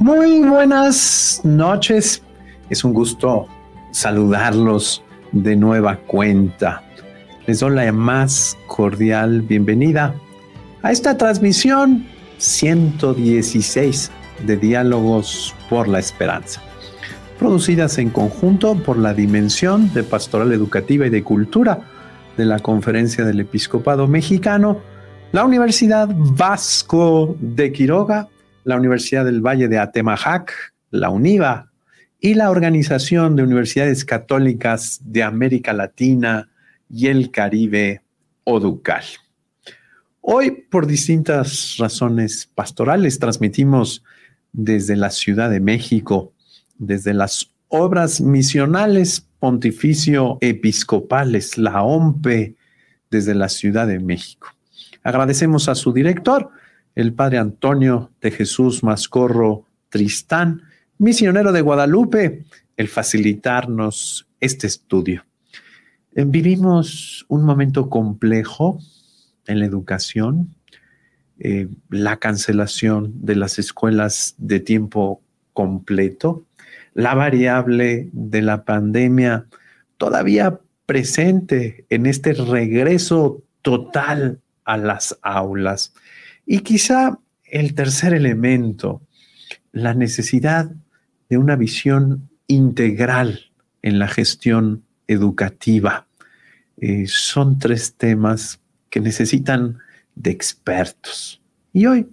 Muy buenas noches. Es un gusto saludarlos de nueva cuenta. Les doy la más cordial bienvenida a esta transmisión 116 de Diálogos por la Esperanza, producidas en conjunto por la Dimensión de Pastoral Educativa y de Cultura de la Conferencia del Episcopado Mexicano, la Universidad Vasco de Quiroga, la Universidad del Valle de Atemajac, la UNIVA y la Organización de Universidades Católicas de América Latina y el Caribe, ODUCAL. Hoy, por distintas razones pastorales, transmitimos desde la Ciudad de México, desde las obras misionales pontificio episcopales, la OMPE, desde la Ciudad de México. Agradecemos a su director, el padre Antonio de Jesús Mascorro Tristán, misionero de Guadalupe, el facilitarnos este estudio. Eh, vivimos un momento complejo en la educación, eh, la cancelación de las escuelas de tiempo completo, la variable de la pandemia todavía presente en este regreso total a las aulas. Y quizá el tercer elemento, la necesidad de una visión integral en la gestión educativa. Eh, son tres temas que necesitan de expertos. Y hoy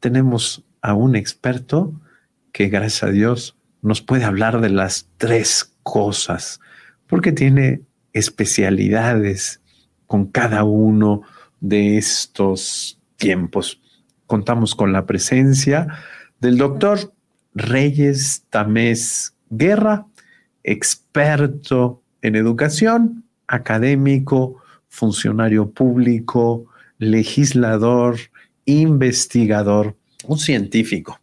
tenemos a un experto que, gracias a Dios, nos puede hablar de las tres cosas, porque tiene especialidades con cada uno de estos tiempos. Contamos con la presencia del doctor Reyes Tamés Guerra, experto en educación, académico, funcionario público, legislador, investigador, un científico.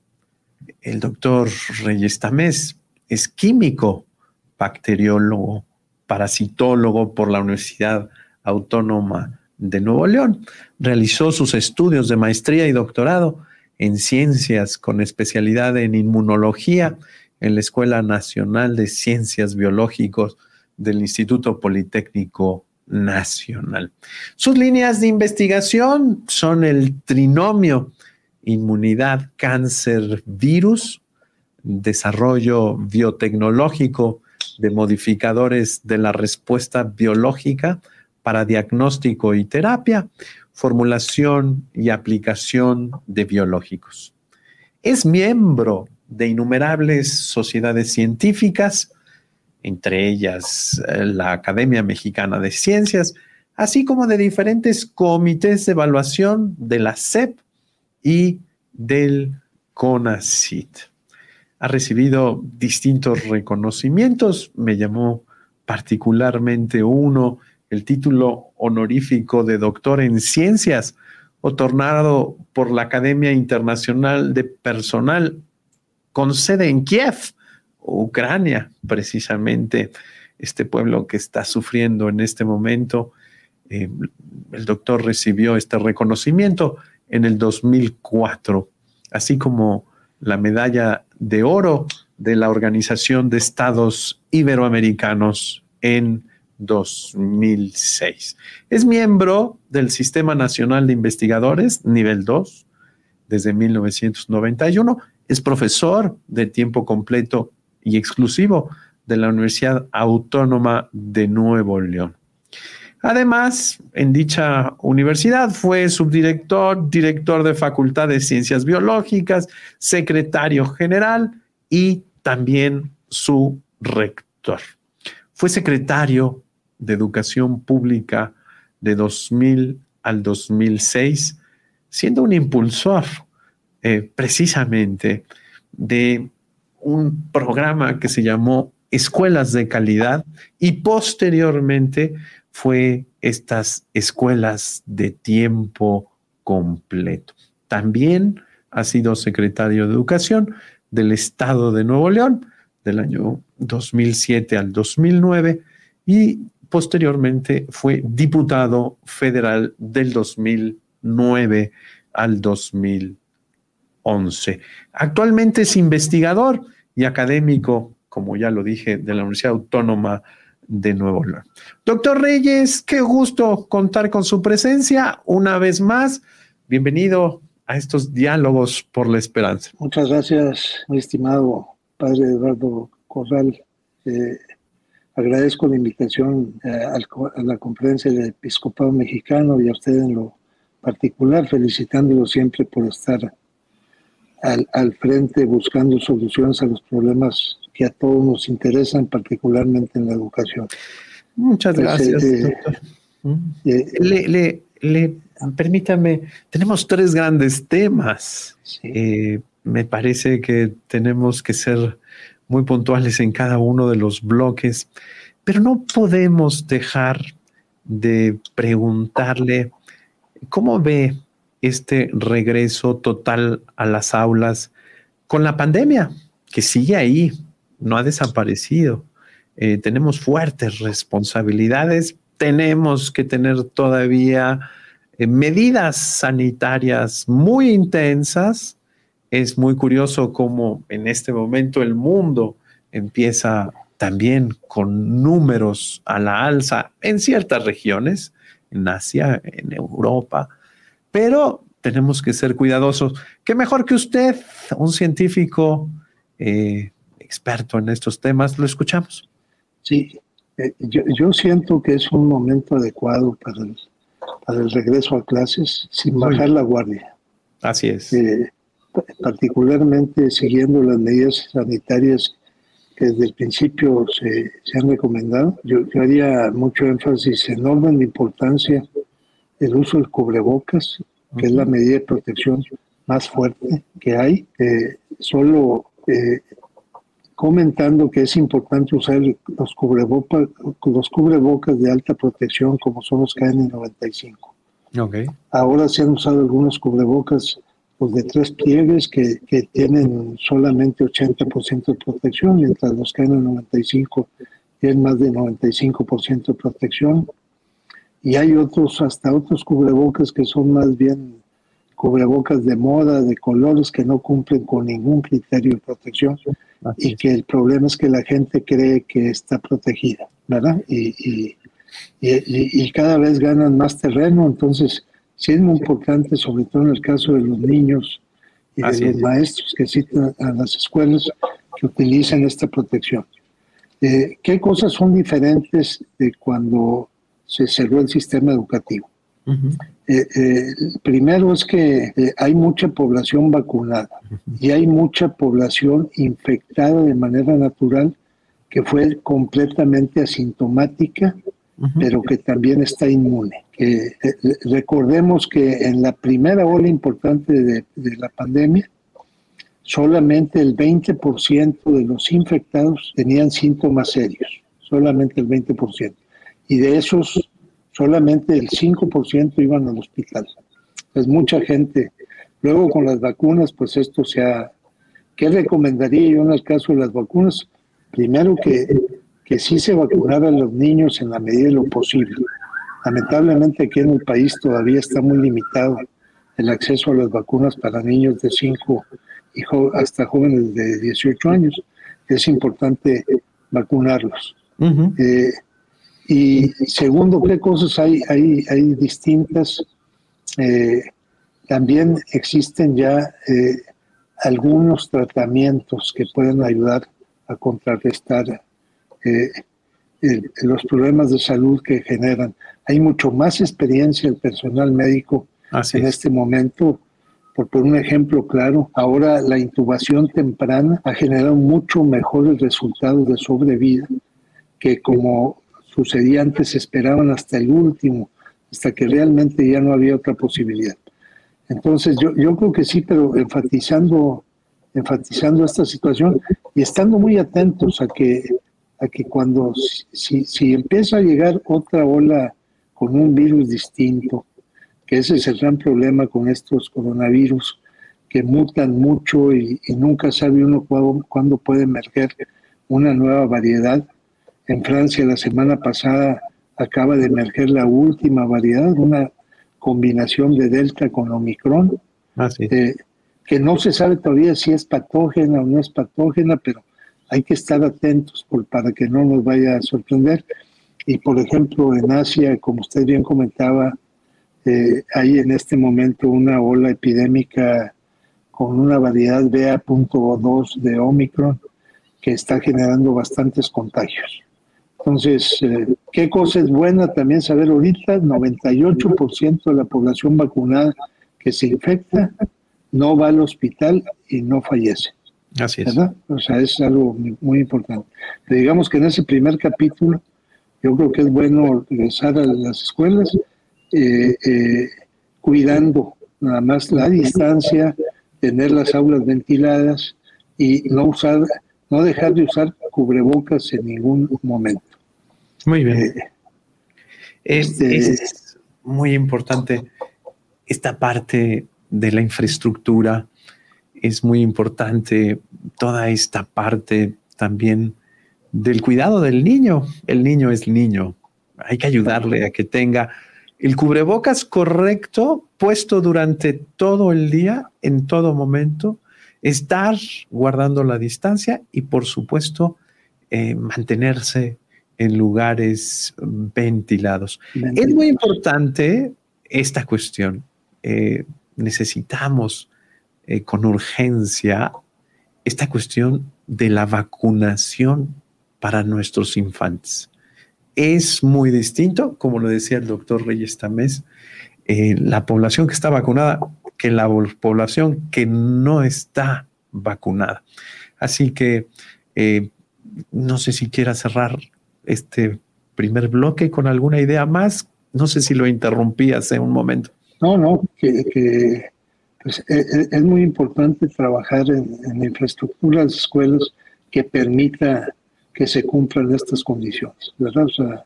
El doctor Reyes Tamés es químico, bacteriólogo, parasitólogo por la Universidad Autónoma de Nuevo León. Realizó sus estudios de maestría y doctorado en ciencias con especialidad en inmunología en la Escuela Nacional de Ciencias Biológicas del Instituto Politécnico Nacional. Sus líneas de investigación son el trinomio inmunidad, cáncer, virus, desarrollo biotecnológico de modificadores de la respuesta biológica para diagnóstico y terapia, formulación y aplicación de biológicos. Es miembro de innumerables sociedades científicas, entre ellas eh, la Academia Mexicana de Ciencias, así como de diferentes comités de evaluación de la CEP y del CONACIT. Ha recibido distintos reconocimientos, me llamó particularmente uno, el título honorífico de doctor en ciencias, otornado por la Academia Internacional de Personal con sede en Kiev, Ucrania, precisamente este pueblo que está sufriendo en este momento. Eh, el doctor recibió este reconocimiento en el 2004, así como la medalla de oro de la Organización de Estados Iberoamericanos en 2006. Es miembro del Sistema Nacional de Investigadores, nivel 2, desde 1991. Es profesor de tiempo completo y exclusivo de la Universidad Autónoma de Nuevo León. Además, en dicha universidad fue subdirector, director de Facultad de Ciencias Biológicas, secretario general y también su rector. Fue secretario de Educación Pública de 2000 al 2006, siendo un impulsor eh, precisamente de un programa que se llamó Escuelas de Calidad y posteriormente fue estas escuelas de tiempo completo. También ha sido secretario de Educación del Estado de Nuevo León del año 2007 al 2009 y posteriormente fue diputado federal del 2009 al 2011. 11. Actualmente es investigador y académico, como ya lo dije, de la Universidad Autónoma de Nuevo León. Doctor Reyes, qué gusto contar con su presencia una vez más. Bienvenido a estos diálogos por la esperanza. Muchas gracias, mi estimado padre Eduardo Corral. Eh, agradezco la invitación eh, a la conferencia del episcopado mexicano y a usted en lo particular, felicitándolo siempre por estar al, al frente buscando soluciones a los problemas que a todos nos interesan, particularmente en la educación. Muchas gracias, eh, doctor. Eh, le, le, le, permítame, tenemos tres grandes temas. Eh, me parece que tenemos que ser muy puntuales en cada uno de los bloques, pero no podemos dejar de preguntarle cómo ve este regreso total a las aulas con la pandemia, que sigue ahí, no ha desaparecido. Eh, tenemos fuertes responsabilidades, tenemos que tener todavía eh, medidas sanitarias muy intensas. Es muy curioso cómo en este momento el mundo empieza también con números a la alza en ciertas regiones, en Asia, en Europa, pero tenemos que ser cuidadosos. ¿Qué mejor que usted, un científico eh, experto en estos temas? Lo escuchamos. Sí, eh, yo, siento que es un momento adecuado para el, para el regreso a clases sin bajar la guardia. Así es. Eh, particularmente siguiendo las medidas sanitarias que desde el principio se, se han recomendado. Yo, haría mucho énfasis en la importancia del uso del cubrebocas, que es la medida de protección más fuerte que hay. Eh, solo eh, comentando que es importante usar los cubrebocas, los cubrebocas de alta protección como son los KN95. Okay. Ahora se han usado algunos cubrebocas los de tres pliegues que, que tienen solamente 80% de protección, mientras los KN95 tienen más de 95% de protección. Y hay otros, hasta otros cubrebocas que son más bien cubrebocas de moda, de colores que no cumplen con ningún criterio de protección y que el problema es que la gente cree que está protegida, ¿verdad? Y, y, y, y cada vez ganan más terreno, entonces sí es muy importante, sobre todo en el caso de los niños y de los maestros que citan a las escuelas que utilizan esta protección. Eh, ¿Qué cosas son diferentes de cuando se cerró el sistema educativo? Eh, eh, primero es que hay mucha población vacunada y hay mucha población infectada de manera natural que fue completamente asintomática pero que también está inmune. Que, eh, recordemos que en la primera ola importante de, la pandemia, solamente el 20% de los infectados tenían síntomas serios, solamente el 20%. Y de esos, solamente el 5% iban al hospital. Pues mucha gente. Luego con las vacunas, pues esto se ha... ¿Qué recomendaría yo en el caso de las vacunas? Primero que que sí se vacunaran los niños en la medida de lo posible. Lamentablemente aquí en el país todavía está muy limitado el acceso a las vacunas para niños de 5 y hasta jóvenes de 18 años. Es importante vacunarlos. Eh, y segundo, ¿qué cosas hay, hay, hay distintas? Eh, también existen ya eh, algunos tratamientos que pueden ayudar a contrarrestar eh, los problemas de salud que generan. Hay mucho más experiencia el personal médico en este momento. Por, por un ejemplo claro, ahora la intubación temprana ha generado mucho mejores resultados de sobrevida que como sucedía antes esperaban hasta el último, hasta que realmente ya no había otra posibilidad. Entonces yo, yo creo que sí, pero enfatizando, enfatizando esta situación y estando muy atentos a que a que cuando, si, si empieza a llegar otra ola con un virus distinto, que ese es el gran problema con estos coronavirus, que mutan mucho y, nunca sabe uno cuándo, puede emerger una nueva variedad. En Francia la semana pasada acaba de emerger la última variedad, una combinación de Delta con Omicron. Ah, eh, que no se sabe todavía si es patógena o no es patógena, pero hay que estar atentos por, para que no nos vaya a sorprender. Y por ejemplo, en Asia, como usted bien comentaba, eh, hay en este momento una ola epidémica con una variedad BA.2 de Omicron que está generando bastantes contagios. Entonces, eh, ¿qué cosa es buena también saber ahorita? 98% de la población vacunada que se infecta no va al hospital y no fallece. Así es. ¿verdad? O sea, es algo muy, importante. Digamos que en ese primer capítulo, yo creo que es bueno regresar a las escuelas eh, eh, cuidando nada más la distancia, tener las aulas ventiladas y no usar, no dejar de usar cubrebocas en ningún momento. Muy bien. Eh, este, es muy importante esta parte de la infraestructura, es muy importante toda esta parte también del cuidado del niño. El niño es niño. Hay que ayudarle a que tenga el cubrebocas correcto puesto durante todo el día, en todo momento, estar guardando la distancia y por supuesto eh, mantenerse en lugares ventilados. Es muy importante esta cuestión. Eh, necesitamos eh, con urgencia esta cuestión de la vacunación para nuestros infantes. Es muy distinto, como lo decía el doctor Reyes Tamés, eh, la población que está vacunada que la población que no está vacunada. Así que eh, no sé si quiera cerrar este primer bloque con alguna idea más. No sé si lo interrumpí hace un momento. No, no, que, pues, e, e, es, muy importante trabajar en, en escuelas que permita que se cumplan estas condiciones, ¿verdad? O sea,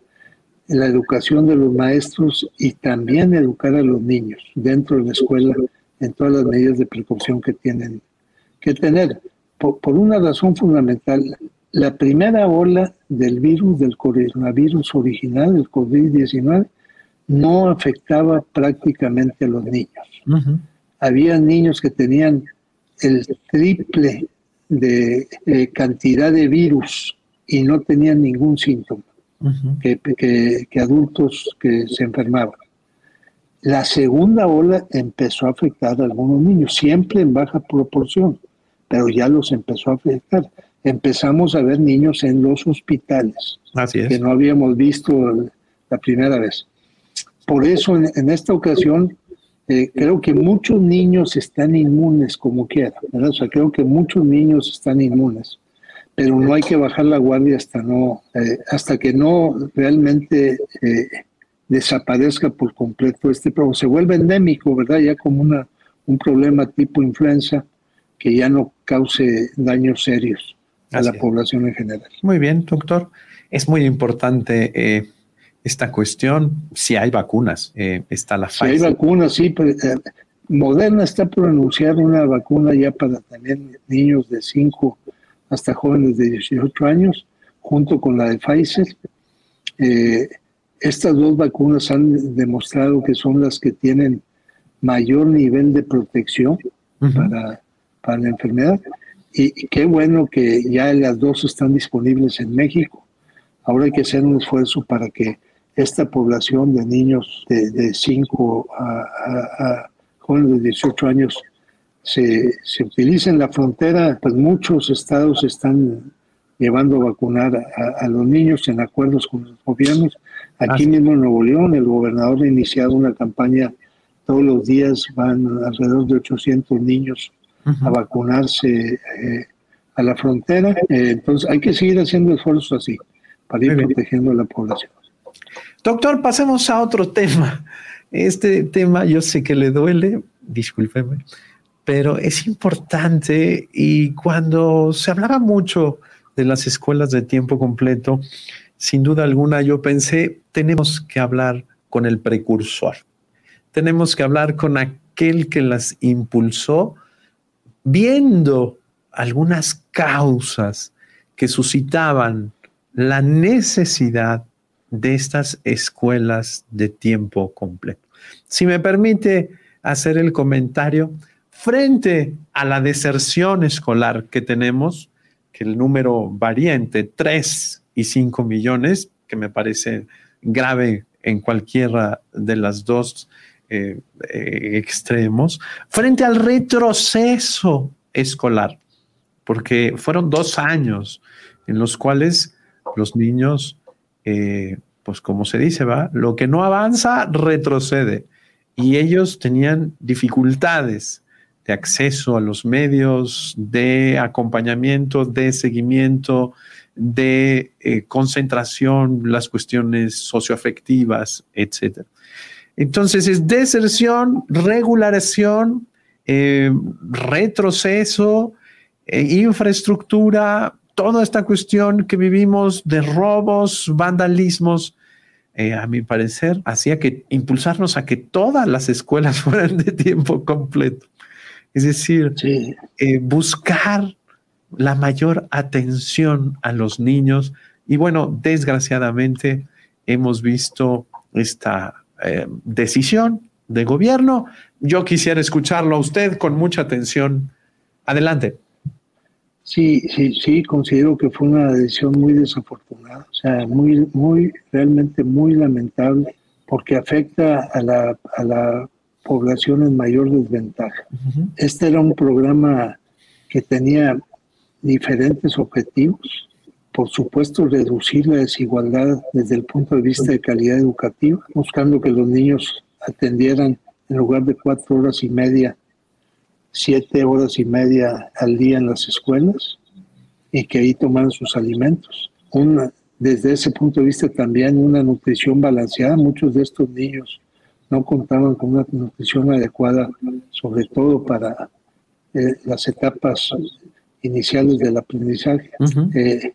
la educación de los maestros y también educar a los niños dentro de la escuela en todas las medidas de precaución que tienen que tener. Por, por una razón fundamental, la primera ola del virus, del coronavirus original, el COVID-19, no afectaba prácticamente a los niños. Había niños que tenían el triple de cantidad de virus y no tenían ningún síntoma que, adultos que se enfermaban. La segunda ola empezó a afectar a algunos niños, siempre en baja proporción, pero ya los empezó a afectar. Empezamos a ver niños en los hospitales, que no habíamos visto la primera vez. Por eso en, esta ocasión eh, creo que muchos niños están inmunes como quiera, O sea, creo que muchos niños están inmunes, pero no hay que bajar la guardia hasta no, eh, hasta que no realmente eh, desaparezca por completo este problema. Se vuelve endémico, ¿verdad? Ya como una, un problema tipo influenza que ya no cause daños serios a la población en general. Muy bien, doctor. Es muy importante esta cuestión, si hay vacunas, eh, está la Si hay vacunas, sí, pues, eh, Moderna está por anunciar una vacuna ya para también niños de 5 hasta jóvenes de 18 años, junto con la de Pfizer. Eh, estas dos vacunas han demostrado que son las que tienen mayor nivel de protección para, para la enfermedad. Y, y, qué bueno que ya las dos están disponibles en México. Ahora hay que hacer un esfuerzo para que esta población de niños de, 5 a, jóvenes de 18 años se, se utiliza en la frontera, pues muchos estados están llevando a vacunar a, los niños en acuerdos con los gobiernos. Aquí mismo en Nuevo León, el gobernador ha iniciado una campaña, todos los días van alrededor de 800 niños a vacunarse eh, a la frontera. Eh, entonces hay que seguir haciendo esfuerzos así para ir protegiendo a la población. Doctor, pasemos a otro tema. Este tema yo sé que le duele, discúlpeme, pero es importante y cuando se hablaba mucho de las escuelas de tiempo completo, sin duda alguna yo pensé, tenemos que hablar con el precursor, tenemos que hablar con aquel que las impulsó, viendo algunas causas que suscitaban la necesidad de estas escuelas de tiempo completo. Si me permite hacer el comentario, frente a la deserción escolar que tenemos, que el número varía entre 3 y 5 millones, que me parece grave en cualquiera de las dos eh, extremos, frente al retroceso escolar, porque fueron dos años en los cuales los niños, eh, pues como se dice, va, lo que no avanza retrocede. Y ellos tenían dificultades de acceso a los medios, de acompañamiento, de seguimiento, de eh, concentración, las cuestiones socioafectivas, etc. Entonces es deserción, regularización, eh, retroceso, eh, infraestructura, toda esta cuestión que vivimos de robos, vandalismos, a mi parecer, hacía que impulsarnos a que todas las escuelas fueran de tiempo completo. Es decir, buscar la mayor atención a los niños. Y bueno, desgraciadamente hemos visto esta eh, decisión de gobierno. Yo quisiera escucharlo a usted con mucha atención. Adelante. Sí, sí, sí, considero que fue una decisión muy desafortunada, o sea, muy, muy, realmente muy lamentable, porque afecta a la, a la población en mayor desventaja. Este era un programa que tenía diferentes objetivos. Por supuesto, reducir la desigualdad desde el punto de vista de calidad educativa, buscando que los niños atendieran en lugar de cuatro horas y media, siete horas y media al día en las escuelas y que ahí tomaran sus alimentos. Una, desde ese punto de vista también una nutrición balanceada. Muchos de estos niños no contaban con una nutrición adecuada, sobre todo para eh, las etapas iniciales del aprendizaje. Eh,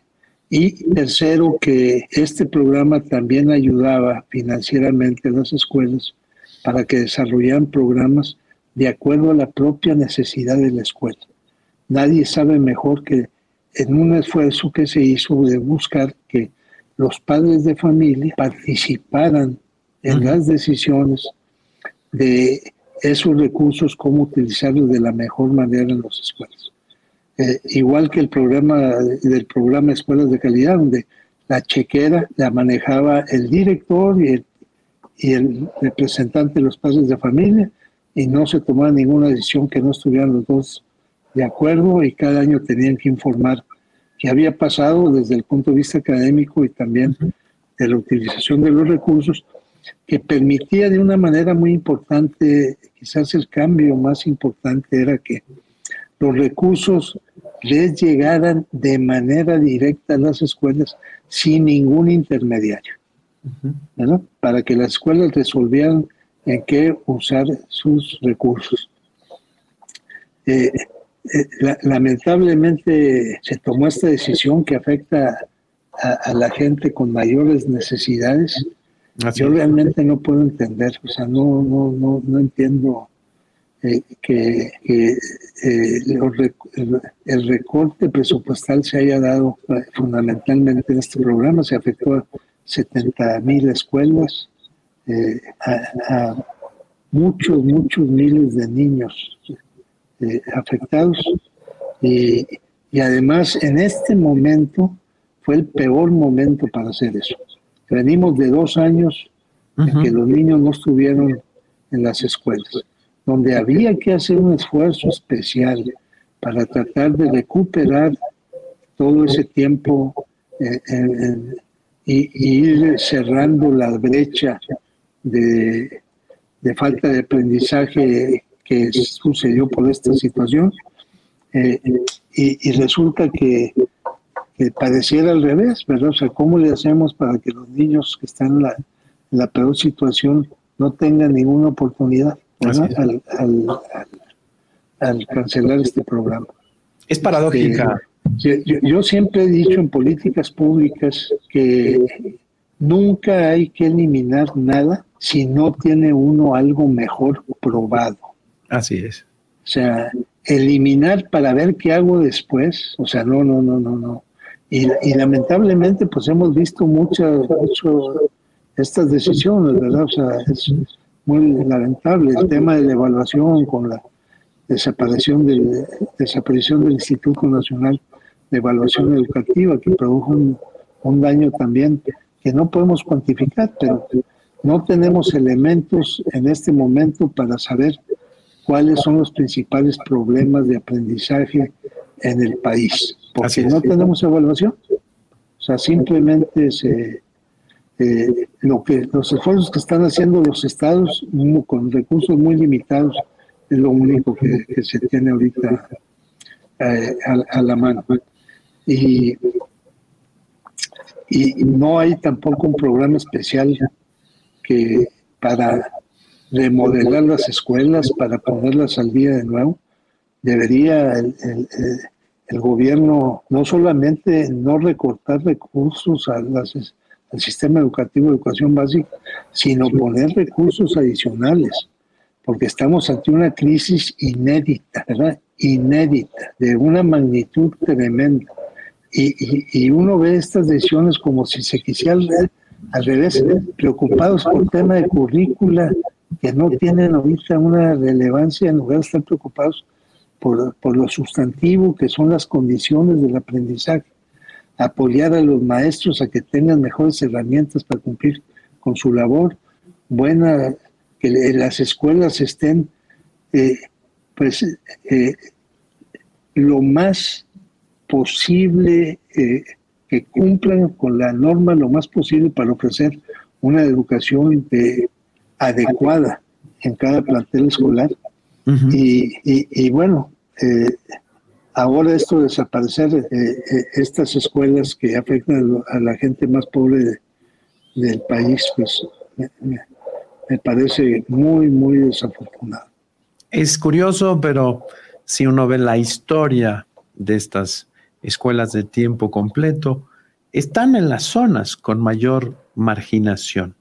y tercero, que este programa también ayudaba financieramente a las escuelas para que desarrollaran programas de acuerdo a la propia necesidad de la escuela. Nadie sabe mejor que en un esfuerzo que se hizo de buscar que los padres de familia participaran en las decisiones de esos recursos, cómo utilizarlos de la mejor manera en las escuelas. Eh, igual que el programa del programa Escuelas de Calidad, donde la chequera la manejaba el director y el, y el representante de los padres de familia, y no se tomaba ninguna decisión que no estuvieran los dos de acuerdo, y cada año tenían que informar qué había pasado desde el punto de vista académico y también de la utilización de los recursos, que permitía de una manera muy importante, quizás el cambio más importante era que los recursos les llegaran de manera directa a las escuelas sin ningún intermediario, para que las escuelas resolvieran en qué usar sus recursos. Eh, eh, lamentablemente se tomó esta decisión que afecta a, la gente con mayores necesidades. Yo realmente no puedo entender, o sea, no, no, no, no entiendo eh, que, eh, el, recorte presupuestal se haya dado eh, fundamentalmente en este programa, se afectó a 70 mil escuelas, a, muchos, muchos miles de niños afectados. Y, además en este momento fue el peor momento para hacer eso. Venimos de dos años en que los niños no estuvieron en las escuelas donde había que hacer un esfuerzo especial para tratar de recuperar todo ese tiempo eh, y, ir cerrando la brecha de, falta de aprendizaje que sucedió por esta situación. Eh, y, resulta que, pareciera al revés, ¿verdad? O sea, ¿cómo le hacemos para que los niños que están en la peor situación no tengan ninguna oportunidad? al, cancelar este programa. Es paradójica. yo, siempre he dicho en políticas públicas que nunca hay que eliminar nada si no tiene uno algo mejor probado. Así es. O sea, eliminar para ver qué hago después, o sea, no, no, no, no, no. Y, lamentablemente, pues hemos visto muchas estas decisiones, ¿verdad? O sea, es, muy lamentable. El tema de la evaluación con la desaparición del, desaparición del Instituto Nacional de Evaluación Educativa, que produjo un daño también que no podemos cuantificar, pero no tenemos elementos en este momento para saber cuáles son los principales problemas de aprendizaje en el país, porque no tenemos evaluación. O sea, simplemente se, eh, lo que los esfuerzos que están haciendo los estados con recursos muy limitados es lo único que, se tiene ahorita eh, a, la mano. Y, y no hay tampoco un programa especial que para remodelar las escuelas, para ponerlas al día de nuevo, debería el, el, gobierno no solamente no recortar recursos a las, al sistema educativo de educación básica, sino poner recursos adicionales, porque estamos ante una crisis inédita, ¿verdad? Inédita, de una magnitud tremenda. Y, y, y uno ve estas decisiones como si se quisiera al revés, preocupados por el tema de currícula que no tienen ahorita una relevancia en lugar de estar preocupados por, por lo sustantivo que son las condiciones del aprendizaje. Apoyar a los maestros a que tengan mejores herramientas para cumplir con su labor, buena, que las escuelas estén eh, pues eh, lo más posible eh, que cumplan con la norma lo más posible para ofrecer una educación adecuada en cada plantel escolar. y, bueno, eh, ahora esto de desaparecer, eh, eh, estas escuelas que afectan a la gente más pobre del país, pues me parece muy, muy desafortunado. Es curioso, pero si uno ve la historia de estas escuelas de tiempo completo, están en las zonas con mayor marginación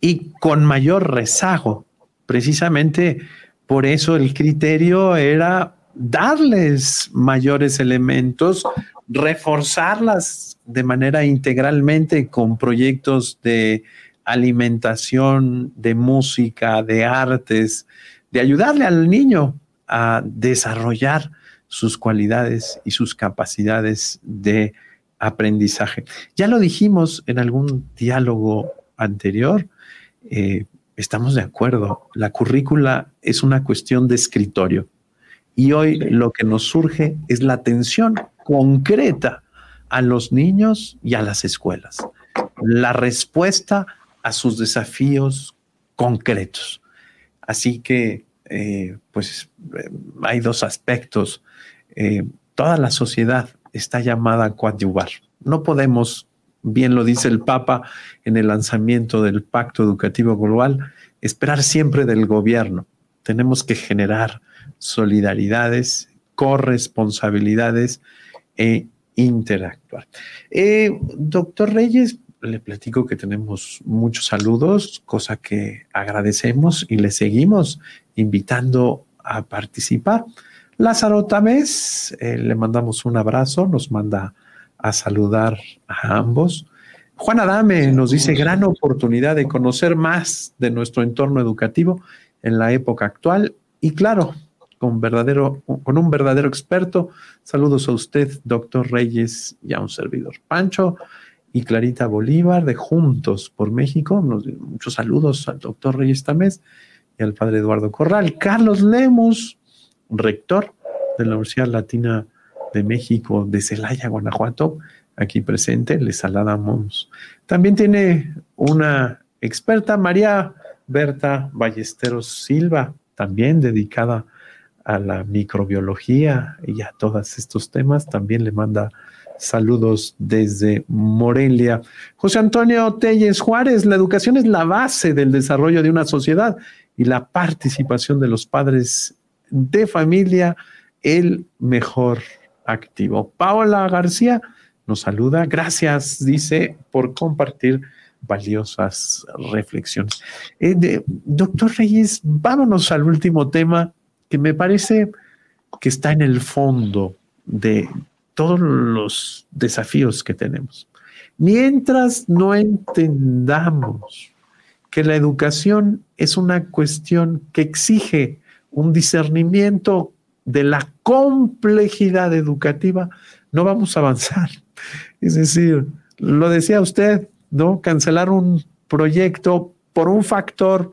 y con mayor rezago. Precisamente por eso el criterio era darles mayores elementos, reforzarlas de manera integralmente con proyectos de alimentación, de música, de artes, de ayudarle al niño a desarrollar sus cualidades y sus capacidades de aprendizaje. Ya lo dijimos en algún diálogo anterior, eh, estamos de acuerdo, la currícula es una cuestión de escritorio y hoy lo que nos surge es la atención concreta a los niños y a las escuelas, la respuesta a sus desafíos concretos. Así que, eh, pues, hay dos aspectos eh, toda la sociedad está llamada a coadyuvar. No podemos, bien lo dice el Papa en el lanzamiento del Pacto Educativo Global, esperar siempre del gobierno. Tenemos que generar solidaridades, corresponsabilidades e interactuar. Eh, doctor Reyes, le platico que tenemos muchos saludos, cosa que agradecemos y le seguimos invitando a participar. Lázaro Tamés, eh, le mandamos un abrazo, nos manda a saludar a ambos. Juan Adame nos dice gran oportunidad de conocer más de nuestro entorno educativo en la época actual y claro, con, verdadero, con un verdadero experto. Saludos a usted, doctor Reyes, y a un servidor. Pancho y Clarita Bolívar de Juntos por México. muchos saludos al doctor Reyes Tamés y al padre Eduardo Corral. Carlos Lemus rector de la Universidad Latina de México de Celaya, Guanajuato, aquí presente, les saludamos. También tiene una experta, María Berta Ballesteros Silva, también dedicada a la microbiología y a todos estos temas. También le manda saludos desde Morelia. José Antonio Telles Juárez, la educación es la base del desarrollo de una sociedad y la participación de los padres de familia el mejor activo. Paola García nos saluda. Gracias, dice, por compartir valiosas reflexiones. Eh, doctor Reyes, vámonos al último tema que me parece que está en el fondo de todos los desafíos que tenemos. Mientras no entendamos que la educación es una cuestión que exige un discernimiento de la complejidad educativa, no vamos a avanzar. Es decir, lo decía usted, ¿no? Cancelar un proyecto por un factor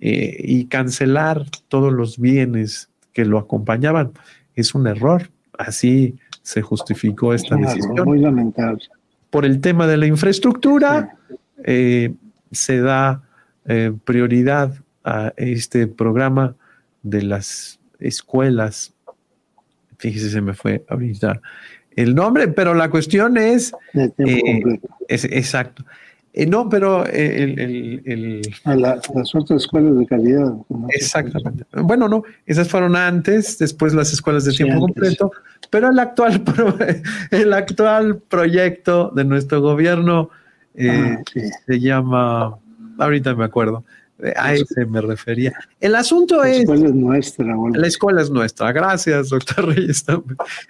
eh, y cancelar todos los bienes que lo acompañaban es un error. Así se justificó esta decisión. Muy lamentable. Por el tema de la infraestructura, eh, se da eh, prioridad a este programa de las escuelas. Fíjese, se me fue ahorita el nombre, pero la cuestión es, es exacto. Eh, no, pero el... el, las otras escuelas de calidad. Exactamente. Bueno, no, esas fueron antes, después las escuelas de tiempo completo, pero el actual, el actual proyecto de nuestro gobierno eh, ah, se llama, ahorita me acuerdo, a ese me refería. El asunto es... La escuela es nuestra. La escuela es nuestra. Gracias, doctor Reyes.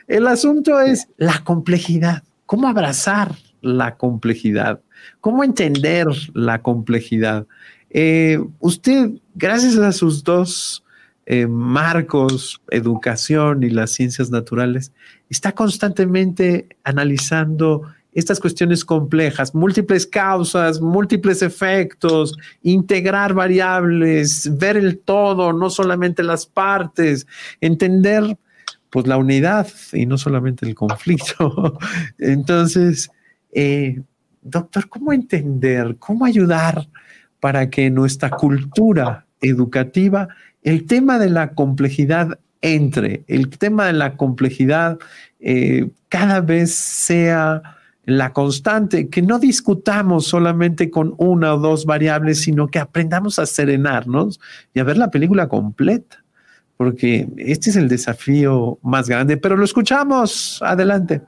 El asunto es la complejidad. ¿Cómo abrazar la complejidad? ¿Cómo entender la complejidad? Eh, usted, gracias a sus dos eh, marcos, educación y las ciencias naturales, está constantemente analizando estas cuestiones complejas, múltiples causas, múltiples efectos, integrar variables, ver el todo, no solamente las partes, entender pues la unidad y no solamente el conflicto. Entonces, eh, doctor, ¿cómo entender, cómo ayudar para que nuestra cultura educativa, el tema de la complejidad entre, el tema de la complejidad eh, cada vez sea la constante, que no discutamos solamente con una o dos variables, sino que aprendamos a serenarnos y a ver la película completa, porque este es el desafío más grande, pero lo escuchamos, adelante.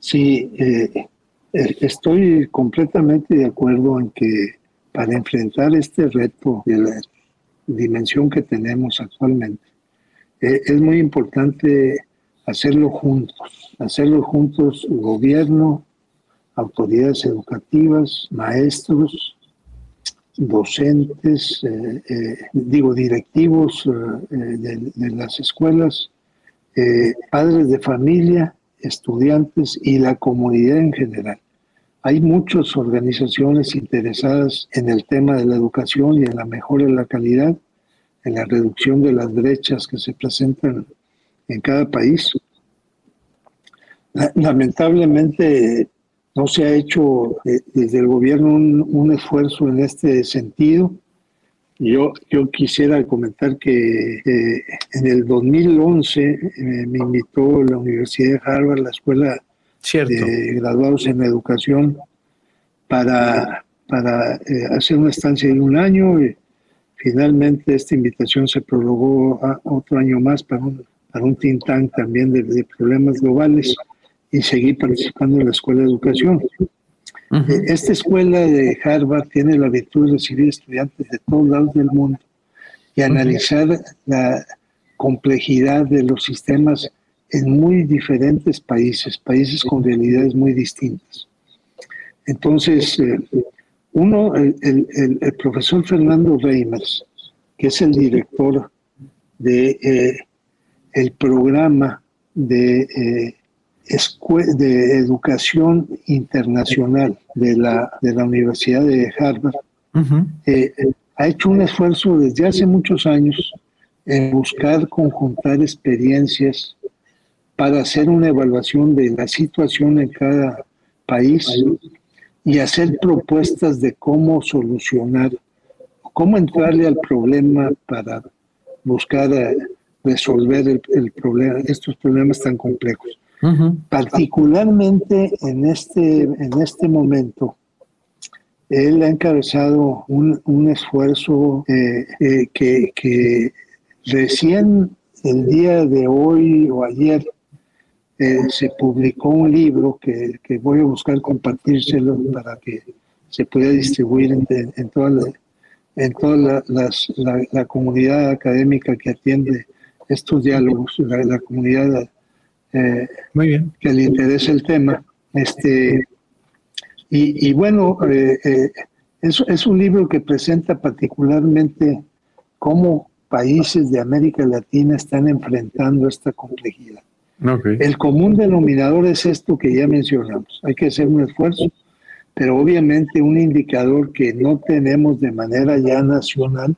Sí, eh, eh, estoy completamente de acuerdo en que para enfrentar este reto de la dimensión que tenemos actualmente, eh, es muy importante hacerlo juntos, hacerlo juntos gobierno, autoridades educativas, maestros, docentes, eh, digo, directivos de, las escuelas, padres de familia, estudiantes y la comunidad en general. Hay muchas organizaciones interesadas en el tema de la educación y en la mejora de la calidad, en la reducción de las brechas que se presentan en cada país. Lamentablemente no se ha hecho eh, desde el gobierno un, esfuerzo en este sentido. Yo, yo quisiera comentar que eh, en el 2011 eh, me invitó la Universidad de Harvard, la Escuela de Graduados en Educación, para, para eh, hacer una estancia de un año. Y finalmente esta invitación se prorrogó a otro año más para un, para un think tank también de, problemas globales y seguí participando en la Escuela de Educación. Esta escuela de Harvard tiene la virtud de recibir estudiantes de todos lados del mundo y analizar la complejidad de los sistemas en muy diferentes países, países con realidades muy distintas. Entonces, eh, uno, el, profesor Fernando Reimers, que es el director de eh, el programa de eh, de Educación Internacional de la, de la Universidad de Harvard, eh, ha hecho un esfuerzo desde hace muchos años en buscar conjuntar experiencias para hacer una evaluación de la situación en cada país y hacer propuestas de cómo solucionar, cómo entrarle al problema para buscar eh, resolver el problema, estos problemas tan complejos. Particularmente en este, en este momento, él ha encabezado un, esfuerzo eh, eh, que, recién el día de hoy o ayer eh, se publicó un libro que, voy a buscar compartírselo para que se pueda distribuir en, toda, la, en toda la, comunidad académica que atiende estos diálogos, la, comunidad eh, Muy bien. que le interese el tema. Este, y, bueno, eh, eh, es, un libro que presenta particularmente cómo países de América Latina están enfrentando esta complejidad. El común denominador es esto que ya mencionamos. Hay que hacer un esfuerzo, pero obviamente un indicador que no tenemos de manera ya nacional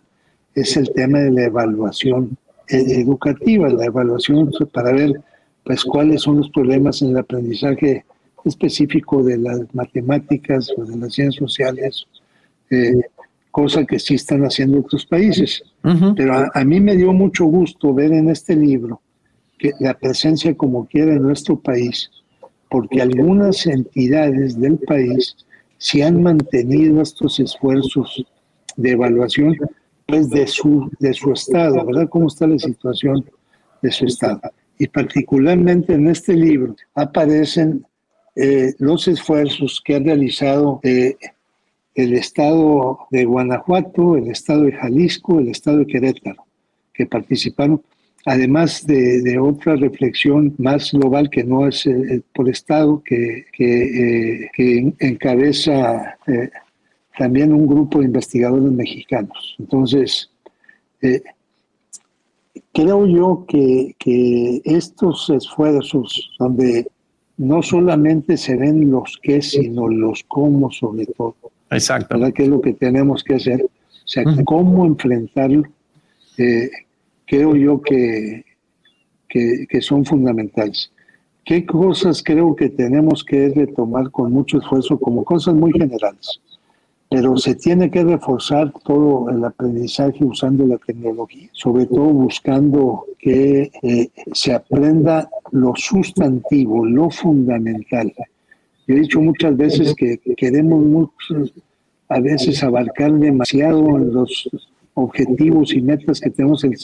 es el tema de la evaluación educativa, la evaluación para ver pues cuáles son los problemas en el aprendizaje específico de las matemáticas o de las ciencias sociales, eh, cosa que sí están haciendo otros países. Pero a, mí me dio mucho gusto ver en este libro que la presencia como quiera en nuestro país, porque algunas entidades del país se han mantenido estos esfuerzos de evaluación pues de su, de su estado, ¿verdad? ¿Cómo está la situación de su estado? Y particularmente en este libro aparecen eh, los esfuerzos que ha realizado eh, el estado de Guanajuato, el estado de Jalisco, el estado de Querétaro, que participaron, además de, otra reflexión más global que no es eh, por estado, que, que, que encabeza también un grupo de investigadores mexicanos. Entonces, eh, creo yo que, estos esfuerzos donde no solamente se ven los qué, sino los cómo sobre todo. Exacto. ¿verdad? ¿Qué es lo que tenemos que hacer? O sea, cómo enfrentarlo, eh, creo yo que, que, que, son fundamentales. ¿Qué cosas creo que tenemos que retomar con mucho esfuerzo como cosas muy generales? Pero se tiene que reforzar todo el aprendizaje usando la tecnología, sobre todo buscando que eh, se aprenda lo sustantivo, lo fundamental. Yo he dicho muchas veces que queremos mucho, a veces abarcar demasiado los objetivos y metas que tenemos en,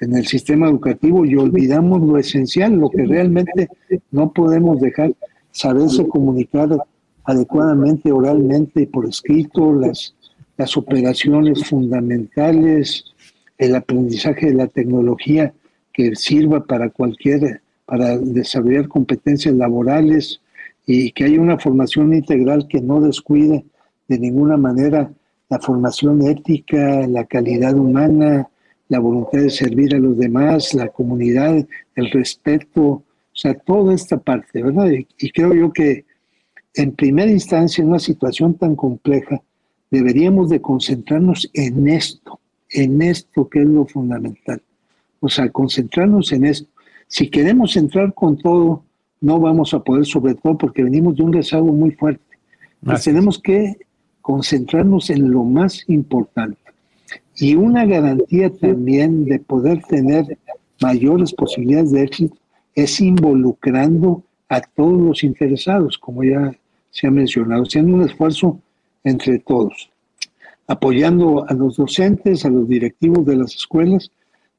en el sistema educativo y olvidamos lo esencial, lo que realmente no podemos dejar, saberse comunicar adecuadamente oralmente y por escrito las, las operaciones fundamentales, el aprendizaje de la tecnología que sirva para cualquier, para desarrollar competencias laborales y que haya una formación integral que no descuide de ninguna manera la formación ética, la calidad humana, la voluntad de servir a los demás, la comunidad, el respeto, o sea, toda esta parte, ¿verdad? y creo yo que en primera instancia, en una situación tan compleja, deberíamos de concentrarnos en esto, en esto que es lo fundamental. O sea, concentrarnos en esto. Si queremos entrar con todo, no vamos a poder, sobre todo porque venimos de un rezago muy fuerte. Pues tenemos que concentrarnos en lo más importante. Y una garantía también de poder tener mayores posibilidades de éxito es involucrando a todos los interesados, como ya se ha mencionado, haciendo un esfuerzo entre todos, apoyando a los docentes, a los directivos de las escuelas,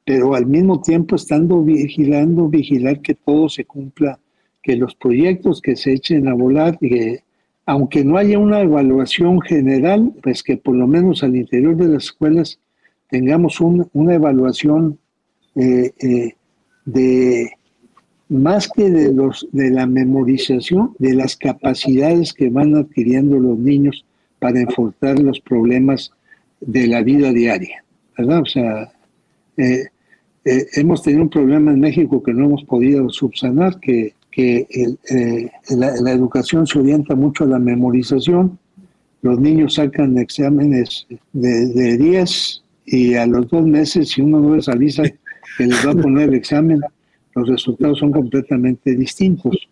pero al mismo tiempo estando vigilando, vigilar que todo se cumpla, que los proyectos que se echen a volar, que aunque no haya una evaluación general, pues que por lo menos al interior de las escuelas tengamos una evaluación eh, eh, de más que de, los, de la memorización, de las capacidades que van adquiriendo los niños para enfrentar los problemas de la vida diaria, ¿verdad? O sea, eh, eh, hemos tenido un problema en México que no hemos podido subsanar, que, que eh, la, educación se orienta mucho a la memorización, los niños sacan exámenes de 10 y a los dos meses, si uno no les avisa que les va a poner el examen, los resultados son completamente distintos.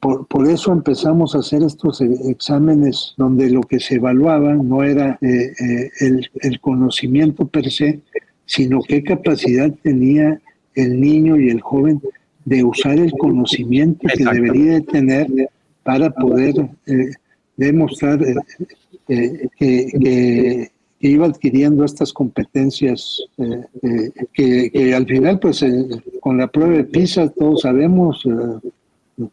Por, por, eso empezamos a hacer estos e, exámenes donde lo que se evaluaba no era eh, eh, el, el, conocimiento per se, sino qué capacidad tenía el niño y el joven de usar el conocimiento que debería de tener para poder eh, demostrar que, iba adquiriendo estas competencias eh, eh, que, al final, pues eh, con la prueba de PISA, todos sabemos,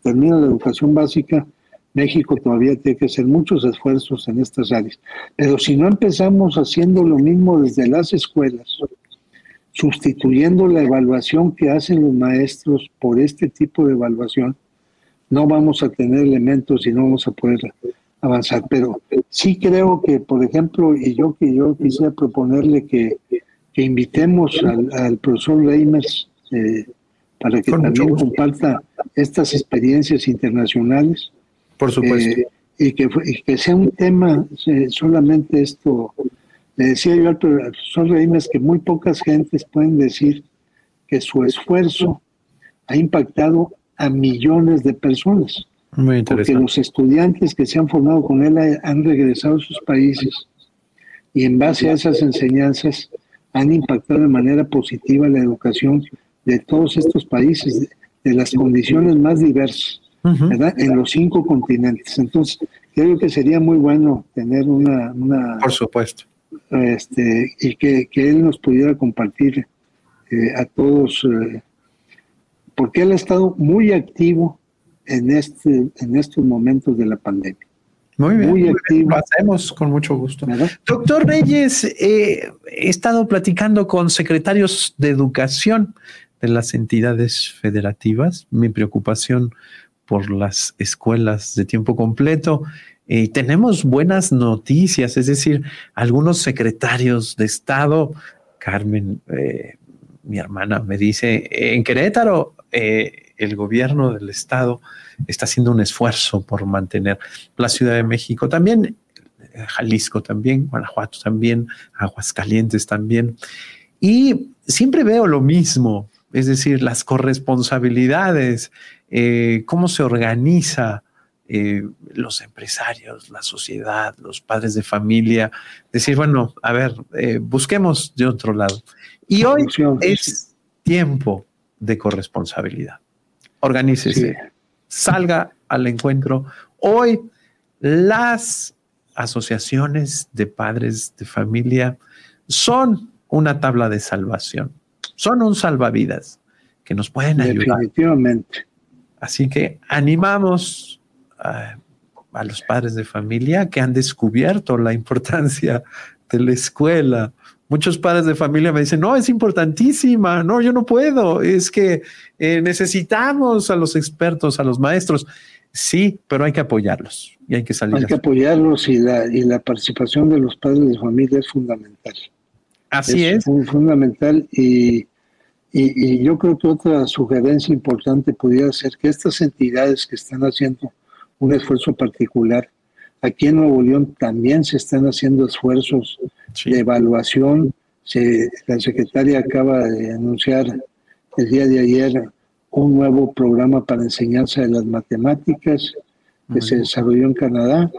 termina la educación básica, México todavía tiene que hacer muchos esfuerzos en estas áreas. Pero si no empezamos haciendo lo mismo desde las escuelas, sustituyendo la evaluación que hacen los maestros por este tipo de evaluación, no vamos a tener elementos y no vamos a poder avanzar. Pero sí creo que, por ejemplo, y yo que yo quisiera proponerle que que invitemos al, profesor Reimers eh, para que también comparta estas experiencias internacionales. Por supuesto. Eh, y, que, que sea un tema eh, solamente esto. Le decía yo al profesor Reimers que muy pocas gentes pueden decir que su esfuerzo ha impactado a millones de personas. Muy porque los estudiantes que se han formado con él han regresado a sus países y en base a esas enseñanzas han impactado de manera positiva la educación de todos estos países, de, las condiciones más diversas, ¿verdad? En los cinco continentes. Entonces, creo que sería muy bueno tener una... una Por supuesto. Este, y que, que él nos pudiera compartir eh, a todos, eh, porque él ha estado muy activo en, este, en estos momentos de la pandemia. Muy bien, lo hacemos con mucho gusto. Doctor Reyes, eh, he estado platicando con secretarios de educación de las entidades federativas. Mi preocupación por las escuelas de tiempo completo. Y tenemos buenas noticias, es decir, algunos secretarios de Estado, Carmen, eh, mi hermana, me dice, en Querétaro, eh, el gobierno del Estado está haciendo un esfuerzo por mantener la Ciudad de México también, Jalisco también, Guanajuato también, Aguascalientes también. Y siempre veo lo mismo, es decir, las corresponsabilidades, eh, cómo se organiza eh, los empresarios, la sociedad, los padres de familia, decir, bueno, a ver, eh, busquemos de otro lado. Y hoy es tiempo de corresponsabilidad. Organícese salga al encuentro. Hoy las asociaciones de padres de familia son una tabla de salvación, son un salvavidas que nos pueden ayudar. Definitivamente. Así que animamos a, a los padres de familia que han descubierto la importancia de la escuela, Muchos padres de familia me dicen, no, es importantísima, no, yo no puedo, es que eh, necesitamos a los expertos, a los maestros. Sí, pero hay que apoyarlos y hay que salir. Hay que apoyarlos y la, y la participación de los padres de familia es fundamental. Así es. es. fundamental y, y, yo creo que otra sugerencia importante pudiera ser que estas entidades que están haciendo un esfuerzo particular, aquí en Nuevo León también se están haciendo esfuerzos de evaluación. la secretaria acaba de anunciar el día de ayer un nuevo programa para enseñanza de las matemáticas que se desarrolló en Canadá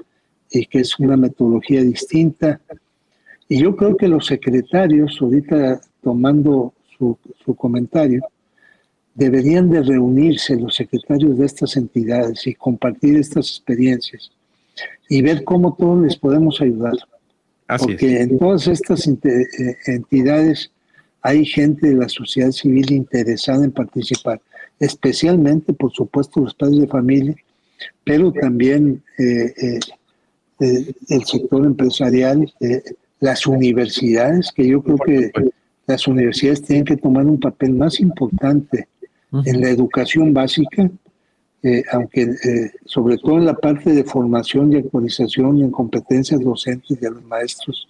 y que es una metodología distinta. Y yo creo que los secretarios, ahorita tomando su, su comentario, deberían de reunirse los secretarios de estas entidades y compartir estas experiencias y ver cómo todos les podemos ayudar. Porque en todas estas eh, entidades hay gente de la sociedad civil interesada en participar, especialmente, por supuesto, los padres de familia, pero también eh, eh, el sector empresarial, las universidades, que yo creo que las universidades tienen que tomar un papel más importante en la educación básica, aunque eh, sobre todo en la parte de formación y actualización en competencias docentes de los maestros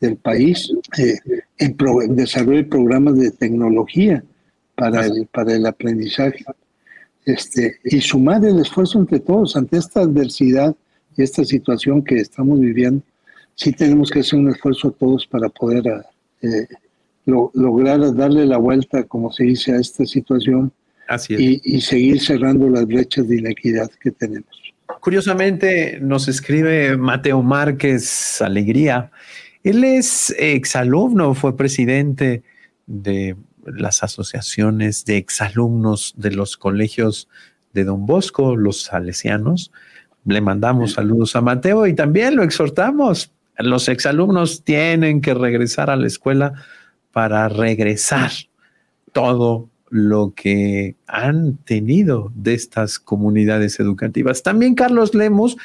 del país, eh, en, desarrollo de programas de tecnología para el, para el aprendizaje. Este, y sumar el esfuerzo entre todos ante esta adversidad y esta situación que estamos viviendo, sí tenemos que hacer un esfuerzo todos para poder eh, lograr darle la vuelta, como se dice, a esta situación y, seguir cerrando las brechas de inequidad que tenemos. Curiosamente nos escribe Mateo Márquez Alegría. Él es exalumno, fue presidente de las asociaciones de exalumnos de los colegios de Don Bosco, los salesianos. Le mandamos saludos a Mateo y también lo exhortamos. Los exalumnos tienen que regresar a la escuela para regresar todo lo que han tenido de estas comunidades educativas. También Carlos Lemos,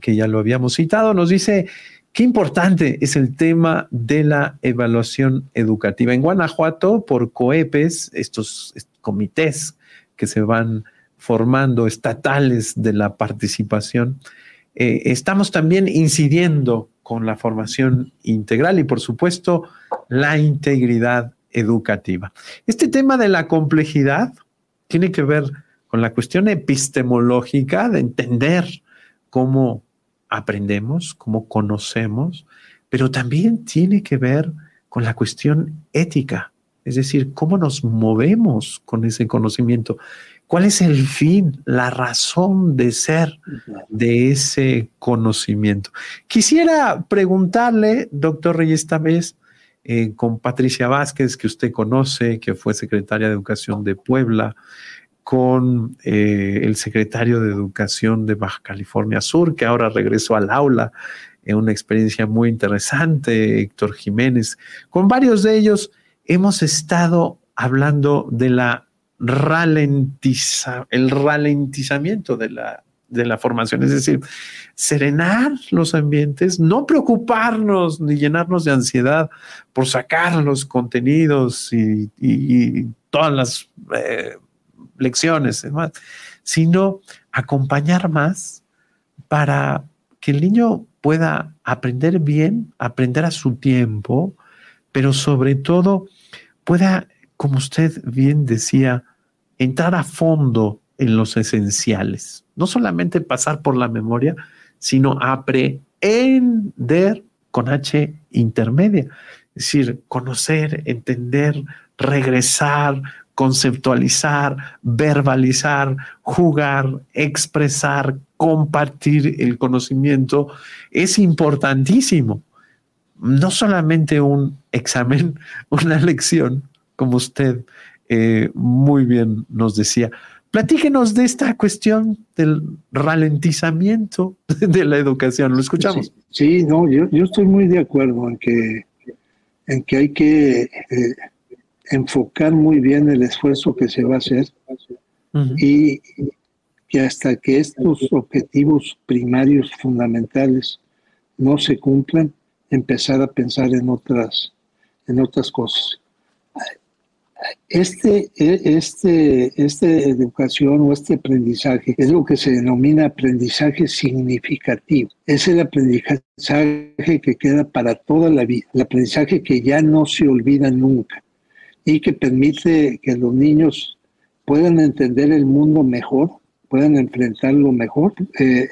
que ya lo habíamos citado, nos dice qué importante es el tema de la evaluación educativa. En Guanajuato, por COEPES, estos comités que se van formando estatales de la participación, eh, estamos también incidiendo con la formación integral y por supuesto la integridad educativa. Este tema de la complejidad tiene que ver con la cuestión epistemológica de entender cómo aprendemos, cómo conocemos, pero también tiene que ver con la cuestión ética, es decir, cómo nos movemos con ese conocimiento, cuál es el fin, la razón de ser de ese conocimiento. Quisiera preguntarle, doctor Reyes, esta vez, eh, con Patricia Vázquez, que usted conoce, que fue secretaria de Educación de Puebla, con eh, el secretario de Educación de Baja California Sur, que ahora regresó al aula, en una experiencia muy interesante, Héctor Jiménez. Con varios de ellos hemos estado hablando de la ralentiza, el ralentizamiento de la, de la formación, es decir, serenar los ambientes, no preocuparnos ni llenarnos de ansiedad por sacar los contenidos y, todas las eh, lecciones, sino acompañar más para que el niño pueda aprender bien, aprender a su tiempo, pero sobre todo pueda, como usted bien decía, entrar a fondo en los esenciales. No solamente pasar por la memoria, sino aprender con H intermedia. Es decir, conocer, entender, regresar, conceptualizar, verbalizar, jugar, expresar, compartir el conocimiento es importantísimo. No solamente un examen, una lección, como usted eh, muy bien nos decía. Platíquenos de esta cuestión del ralentizamiento de la educación. Lo escuchamos. Sí, no, yo, estoy muy de acuerdo en que, en que hay que eh, enfocar muy bien el esfuerzo que se va a hacer y que hasta que estos objetivos primarios fundamentales no se cumplan, empezar a pensar en otras, en otras cosas. Este, este, esta educación o este aprendizaje es lo que se denomina aprendizaje significativo. Es el aprendizaje que queda para toda la vida, el aprendizaje que ya no se olvida nunca y que permite que los niños puedan entender el mundo mejor, puedan enfrentarlo mejor, eh,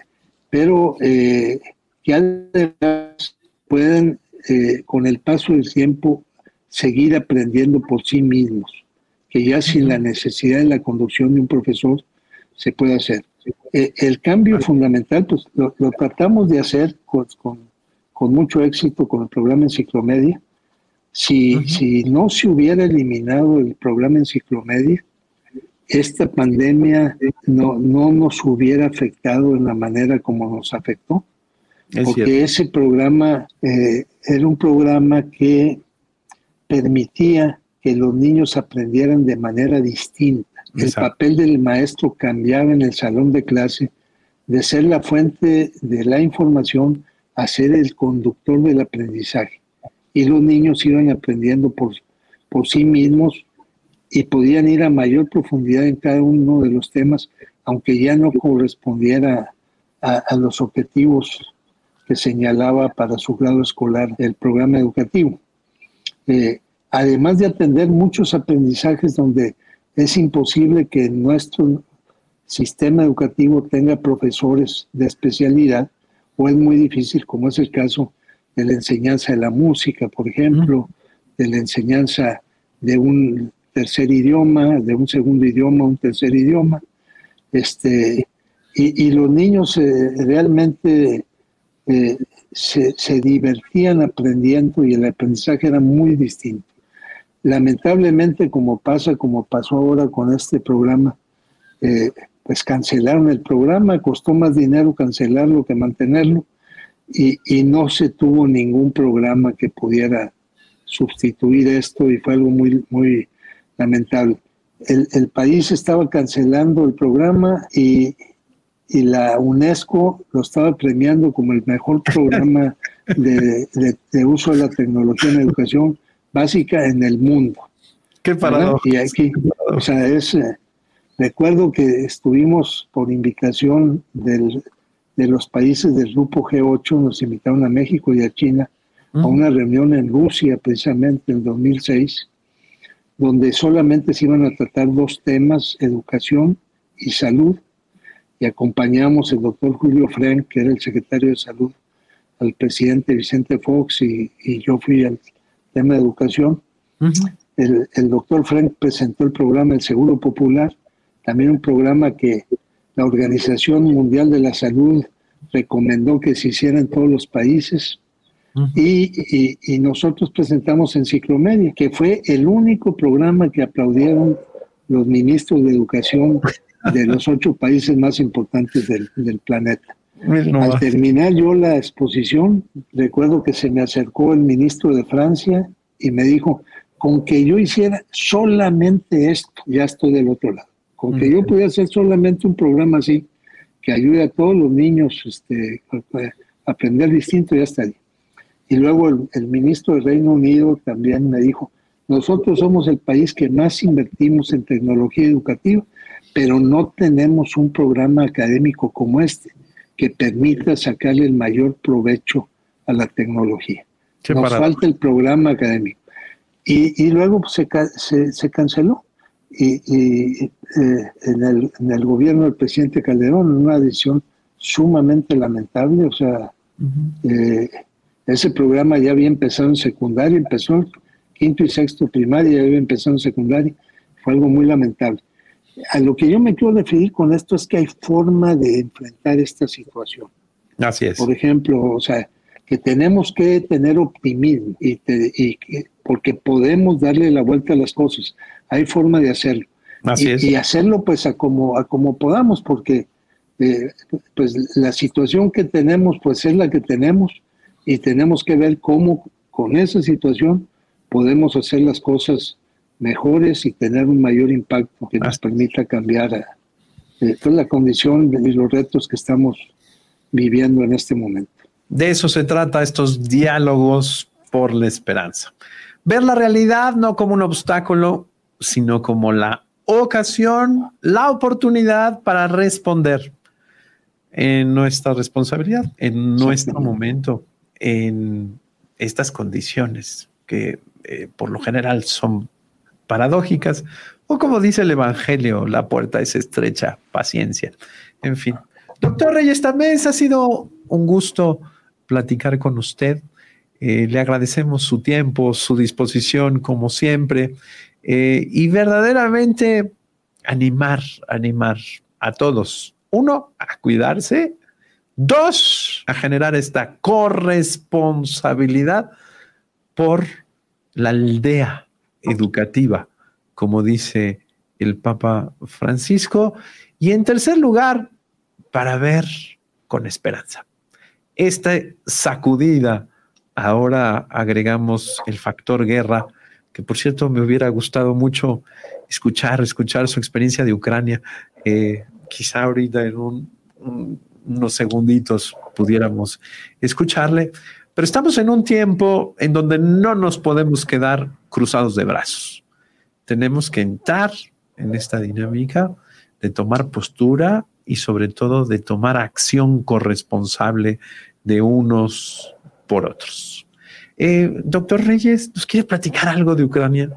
pero eh, que además puedan eh, con el paso del tiempo seguir aprendiendo por sí mismos, que ya sin la necesidad de la conducción de un profesor se puede hacer. Eh, el cambio fundamental, pues lo, tratamos de hacer con, con, mucho éxito con el programa Enciclomedia. Si, si no se hubiera eliminado el programa Enciclomedia, esta pandemia no, no nos hubiera afectado en la manera como nos afectó. porque ese programa eh, era un programa que permitía que los niños aprendieran de manera distinta. El papel del maestro cambiaba en el salón de clase de ser la fuente de la información a ser el conductor del aprendizaje. Y los niños iban aprendiendo por, por sí mismos y podían ir a mayor profundidad en cada uno de los temas, aunque ya no correspondiera a, los objetivos que señalaba para su grado escolar el programa educativo. Eh, además de atender muchos aprendizajes donde es imposible que nuestro sistema educativo tenga profesores de especialidad, o es muy difícil, como es el caso de la enseñanza de la música, por ejemplo, de la enseñanza de un tercer idioma, de un segundo idioma, un tercer idioma. Este, y, los niños eh, realmente eh, se, divertían aprendiendo y el aprendizaje era muy distinto. Lamentablemente, como pasa, como pasó ahora con este programa, eh, pues cancelaron el programa, costó más dinero cancelarlo que mantenerlo y, no se tuvo ningún programa que pudiera sustituir esto y fue algo muy, muy lamentable. El país estaba cancelando el programa y, y la UNESCO lo estaba premiando como el mejor programa de, de, uso de la tecnología en educación básica en el mundo. Qué paradoja. Y aquí, o sea, es, eh, recuerdo que estuvimos por invitación del de los países del grupo G8 nos invitaron a México y a China a una reunión en Rusia precisamente en 2006, donde solamente se iban a tratar dos temas, educación y salud, y acompañamos el doctor Julio Frank, que era el secretario de salud, al presidente Vicente Fox y, yo fui al tema de educación. el, el doctor Frank presentó el programa El Seguro Popular, también un programa que la Organización Mundial de la Salud recomendó que se hiciera en todos los países. y, y, nosotros presentamos Enciclomedia, que fue el único programa que aplaudieron los ministros de educación de los ocho países más importantes del, del planeta. Al terminar yo la exposición, recuerdo que se me acercó el ministro de Francia y me dijo, con que yo hiciera solamente esto, ya estoy del otro lado. Con que yo pudiera hacer solamente un programa así, que ayude a todos los niños este, a aprender distinto, ya está ahí. Y luego el, ministro del Reino Unido también me dijo, nosotros somos el país que más invertimos en tecnología educativa, pero no tenemos un programa académico como este que permita sacarle el mayor provecho a la tecnología. Nos falta el programa académico. Y, y luego se, se, se canceló y, eh, en, el, en, el, gobierno del presidente Calderón, una decisión sumamente lamentable, o sea, eh, ese programa ya había empezado en secundaria, empezó quinto y sexto primaria, ya había empezado en secundaria, fue algo muy lamentable. A lo que yo me quiero referir con esto es que hay forma de enfrentar esta situación. Así es. Por ejemplo, o sea, que tenemos que tener optimismo y, y porque podemos darle la vuelta a las cosas hay forma de hacerlo. y, hacerlo pues a como, a como podamos, porque eh, pues la situación que tenemos pues es la que tenemos y tenemos que ver cómo con esa situación podemos hacer las cosas mejores y tener un mayor impacto que nos permita cambiar eh, toda la condición y los retos que estamos viviendo en este momento. De eso se trata estos diálogos por la esperanza. Ver la realidad no como un obstáculo, sino como la ocasión, la oportunidad para responder en nuestra responsabilidad, en nuestro momento, en estas condiciones que eh, por lo general son paradójicas, o como dice el Evangelio, la puerta es estrecha, paciencia. En fin. Doctor Reyes también ha sido un gusto platicar con usted. Eh, le agradecemos su tiempo, su disposición, como siempre. Eh, y verdaderamente animar, animar a todos. Uno, a cuidarse. Dos, a generar esta corresponsabilidad por la aldea educativa, como dice el Papa Francisco. Y en tercer lugar, para ver con esperanza. Esta sacudida, ahora agregamos el factor guerra, que por cierto me hubiera gustado mucho escuchar, escuchar su experiencia de Ucrania. Eh, quizá ahorita en unos segunditos pudiéramos escucharle, pero estamos en un tiempo en donde no nos podemos quedar cruzados de brazos. Tenemos que entrar en esta dinámica de tomar postura y sobre todo de tomar acción corresponsable de unos por otros. Eh, doctor Reyes, ¿nos quiere platicar algo de Ucrania?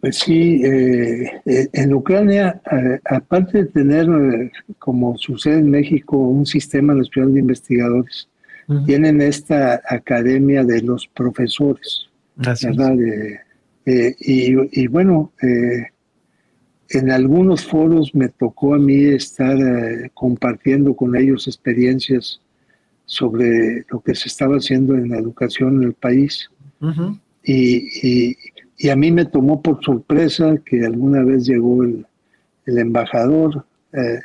Pues sí, eh, eh, en Ucrania, aparte de tener, como sucede en México, un sistema nacional de investigadores, tienen esta academia de los profesores, ¿verdad? Y, y, bueno, en algunos foros me tocó a mí estar compartiendo con ellos experiencias sobre lo que se estaba haciendo en la educación en el país. y, y, a mí me tomó por sorpresa que alguna vez llegó el, el embajador, eh,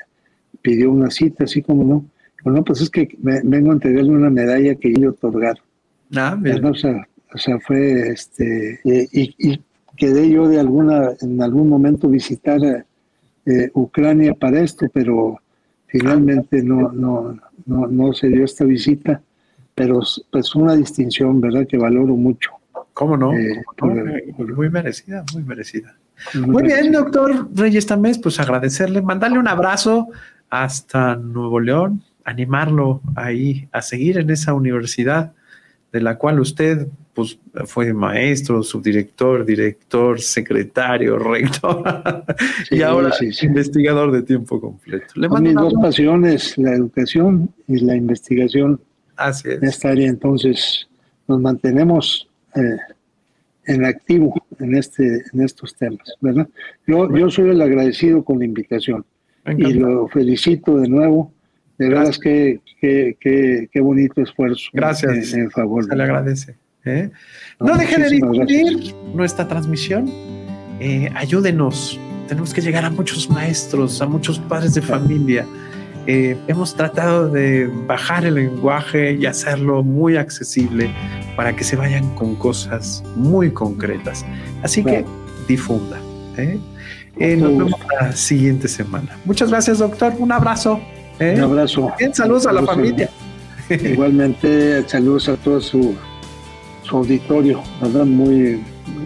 pidió una cita, así como no. Bueno, pues es que vengo a entregarle una medalla que yo otorgaron. Ah, sea, o sea, fue este. y, y, quedé yo de alguna, en algún momento visitar eh, Ucrania para esto, pero finalmente no, no, no, no se dio esta visita, pero es pues una distinción, ¿verdad?, que valoro mucho. ¿Cómo no? Eh, muy merecida, muy merecida. Muy, bien, doctor Reyes Tamés, pues agradecerle, mandarle un abrazo hasta Nuevo León, animarlo ahí a seguir en esa universidad de la cual usted pues, fue maestro, subdirector, director, secretario, rector y ahora investigador de tiempo completo. Le mis dos pasiones, la educación y la investigación Así es. en esta área. Entonces, nos mantenemos eh, en activo en, este, en estos temas, ¿verdad? Yo, yo soy el agradecido con la invitación y lo felicito de nuevo. De verdad que qué, bonito esfuerzo. Gracias. En, favor. Se le agradece. ¿Eh? No, deje de difundir nuestra transmisión. Eh, ayúdenos. Tenemos que llegar a muchos maestros, a muchos padres de familia. Eh, hemos tratado de bajar el lenguaje y hacerlo muy accesible para que se vayan con cosas muy concretas. Así que difunda. nos vemos la siguiente semana. Muchas gracias, doctor. Un abrazo. Un abrazo. Bien, saludos, a la familia. Igualmente, saludos a todo su, su auditorio. ¿verdad? Muy,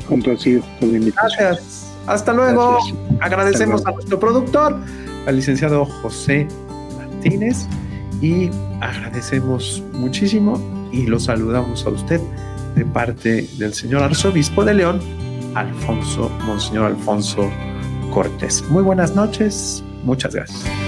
complacido por la invitación. Gracias. Hasta luego. Agradecemos a nuestro productor, al licenciado José y agradecemos muchísimo y lo saludamos a usted de parte del señor arzobispo de León, Alfonso, Monseñor Alfonso Cortés. Muy buenas noches, muchas gracias.